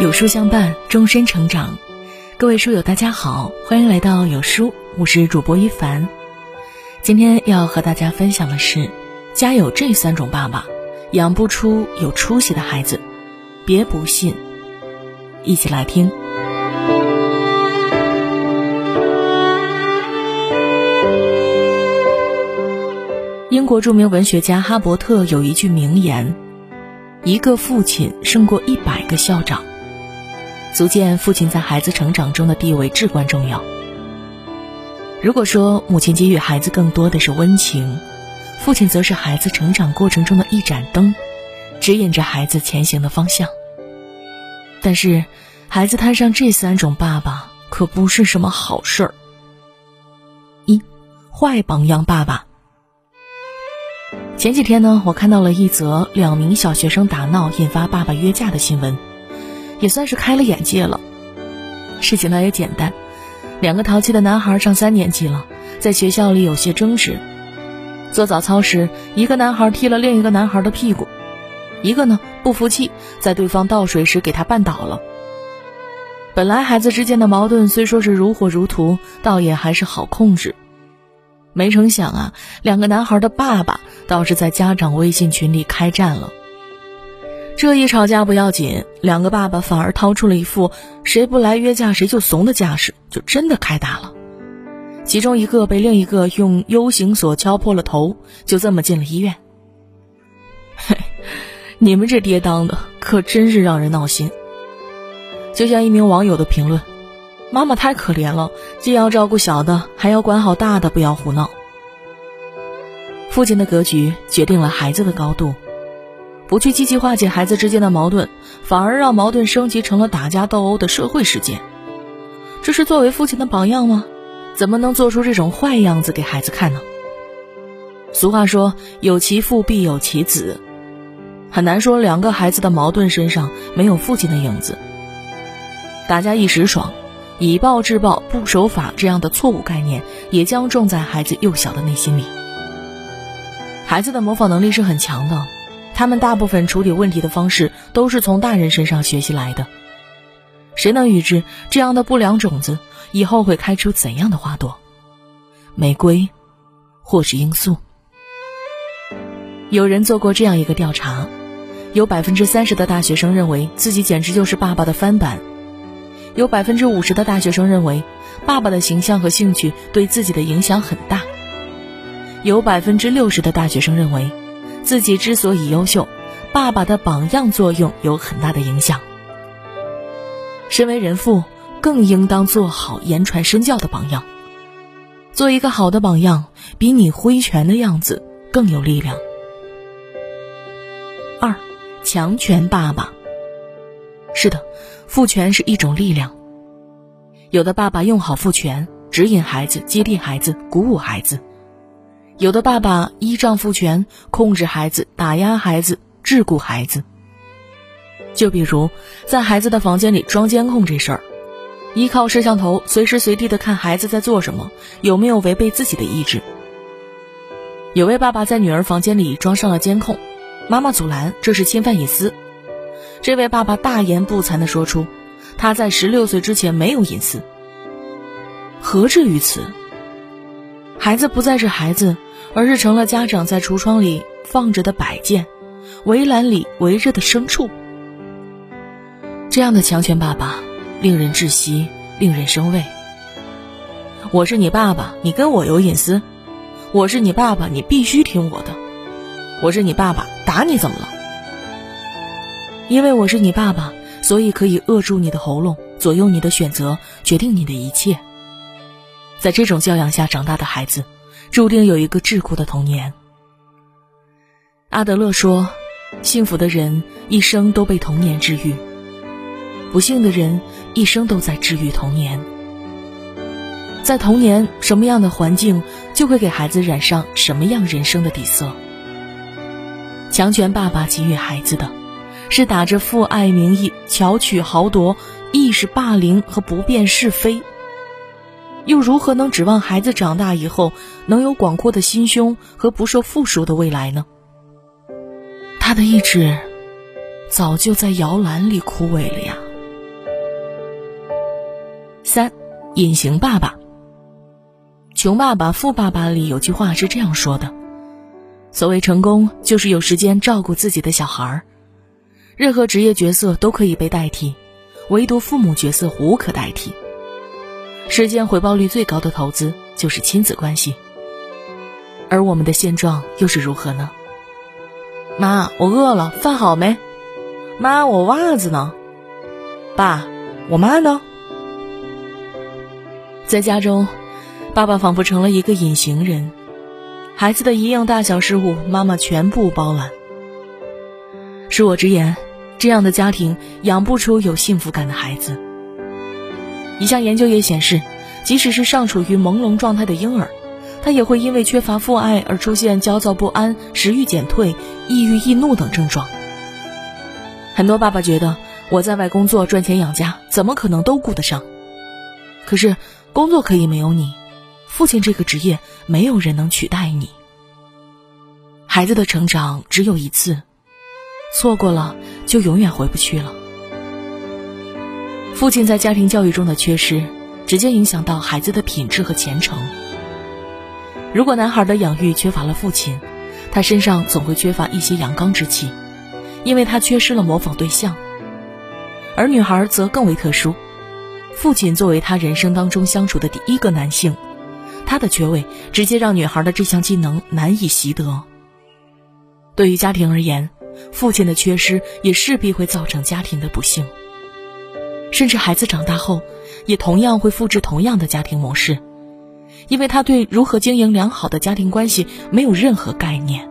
有书相伴，终身成长。各位书友，大家好，欢迎来到有书，我是主播一凡。今天要和大家分享的是：家有这三种爸爸，养不出有出息的孩子。别不信，一起来听。英国著名文学家哈伯特有一句名言：“一个父亲胜过一百个校长。”足见父亲在孩子成长中的地位至关重要。如果说母亲给予孩子更多的是温情，父亲则是孩子成长过程中的一盏灯，指引着孩子前行的方向。但是，孩子摊上这三种爸爸可不是什么好事儿。一，坏榜样爸爸。前几天呢，我看到了一则两名小学生打闹引发爸爸约架的新闻。也算是开了眼界了。事情呢也简单，两个淘气的男孩上三年级了，在学校里有些争执。做早操时，一个男孩踢了另一个男孩的屁股，一个呢不服气，在对方倒水时给他绊倒了。本来孩子之间的矛盾虽说是如火如荼，倒也还是好控制。没成想啊，两个男孩的爸爸倒是在家长微信群里开战了。这一吵架不要紧，两个爸爸反而掏出了一副谁不来约架谁就怂的架势，就真的开打了。其中一个被另一个用 U 型锁敲破了头，就这么进了医院。嘿，你们这爹当的可真是让人闹心。就像一名网友的评论：“妈妈太可怜了，既要照顾小的，还要管好大的，不要胡闹。”父亲的格局决定了孩子的高度。不去积极化解孩子之间的矛盾，反而让矛盾升级成了打架斗殴的社会事件，这是作为父亲的榜样吗？怎么能做出这种坏样子给孩子看呢？俗话说“有其父必有其子”，很难说两个孩子的矛盾身上没有父亲的影子。打架一时爽，以暴制暴不守法这样的错误概念也将种在孩子幼小的内心里。孩子的模仿能力是很强的。他们大部分处理问题的方式都是从大人身上学习来的，谁能预知这样的不良种子以后会开出怎样的花朵？玫瑰，或是罂粟？有人做过这样一个调查，有百分之三十的大学生认为自己简直就是爸爸的翻版，有百分之五十的大学生认为爸爸的形象和兴趣对自己的影响很大，有百分之六十的大学生认为。自己之所以优秀，爸爸的榜样作用有很大的影响。身为人父，更应当做好言传身教的榜样。做一个好的榜样，比你挥拳的样子更有力量。二，强权爸爸。是的，父权是一种力量。有的爸爸用好父权，指引孩子，激励孩子，鼓舞孩子。有的爸爸依仗父权控制孩子、打压孩子、桎梏孩子。就比如在孩子的房间里装监控这事儿，依靠摄像头随时随地的看孩子在做什么，有没有违背自己的意志。有位爸爸在女儿房间里装上了监控，妈妈阻拦，这是侵犯隐私。这位爸爸大言不惭地说出，他在十六岁之前没有隐私。何至于此？孩子不再是孩子。而是成了家长在橱窗里放着的摆件，围栏里围着的牲畜。这样的强权爸爸，令人窒息，令人生畏。我是你爸爸，你跟我有隐私；我是你爸爸，你必须听我的；我是你爸爸，打你怎么了？因为我是你爸爸，所以可以扼住你的喉咙，左右你的选择，决定你的一切。在这种教养下长大的孩子。注定有一个桎梏的童年。阿德勒说：“幸福的人一生都被童年治愈，不幸的人一生都在治愈童年。在童年，什么样的环境就会给孩子染上什么样人生的底色。强权爸爸给予孩子的，是打着父爱名义巧取豪夺、意识霸凌和不辨是非。”又如何能指望孩子长大以后能有广阔的心胸和不受缚束的未来呢？他的意志早就在摇篮里枯萎了呀。三，隐形爸爸。《穷爸爸富爸爸》里有句话是这样说的：“所谓成功，就是有时间照顾自己的小孩儿。任何职业角色都可以被代替，唯独父母角色无可代替。时间回报率最高的投资就是亲子关系。而我们的现状又是如何呢？妈，我饿了，饭好没？妈，我袜子呢？爸，我妈呢？在家中。”爸爸仿佛成了一个隐形人，孩子的一样大小事务，妈妈全部包揽。恕我直言，这样的家庭养不出有幸福感的孩子。一项研究也显示，即使是尚处于朦胧状态的婴儿，他也会因为缺乏父爱而出现焦躁不安、食欲减退、抑郁易怒等症状。很多爸爸觉得，我在外工作赚钱养家，怎么可能都顾得上？可是，工作可以没有你。父亲这个职业，没有人能取代你。孩子的成长只有一次，错过了就永远回不去了。父亲在家庭教育中的缺失，直接影响到孩子的品质和前程。如果男孩的养育缺乏了父亲，他身上总会缺乏一些阳刚之气，因为他缺失了模仿对象。而女孩则更为特殊，父亲作为他人生当中相处的第一个男性。他的缺位直接让女孩的这项技能难以习得。对于家庭而言，父亲的缺失也势必会造成家庭的不幸。甚至孩子长大后，也同样会复制同样的家庭模式，因为他对如何经营良好的家庭关系没有任何概念。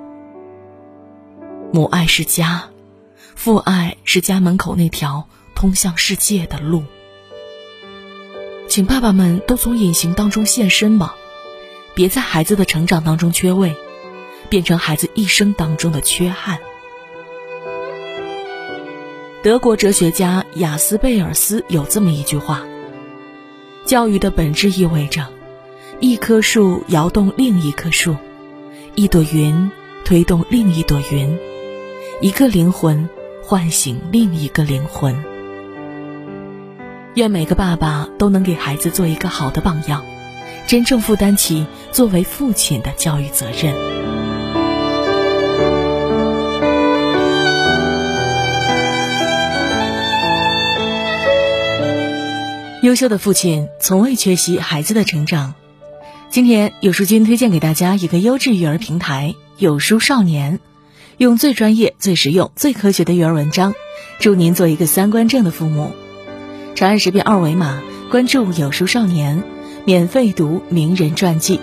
母爱是家，父爱是家门口那条通向世界的路。请爸爸们都从隐形当中现身吧。别在孩子的成长当中缺位，变成孩子一生当中的缺憾。德国哲学家雅斯贝尔斯有这么一句话：教育的本质意味着，一棵树摇动另一棵树，一朵云推动另一朵云，一个灵魂唤醒另一个灵魂。愿每个爸爸都能给孩子做一个好的榜样。真正负担起作为父亲的教育责任。优秀的父亲从未缺席孩子的成长。今天有书君推荐给大家一个优质育儿平台——有书少年，用最专业、最实用、最科学的育儿文章，祝您做一个三观正的父母。长按识别二维码关注有书少年。免费读名人传记。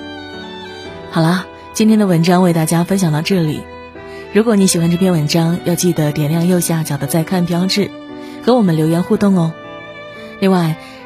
好啦，今天的文章为大家分享到这里。如果你喜欢这篇文章，要记得点亮右下角的再看标志，和我们留言互动哦。另外，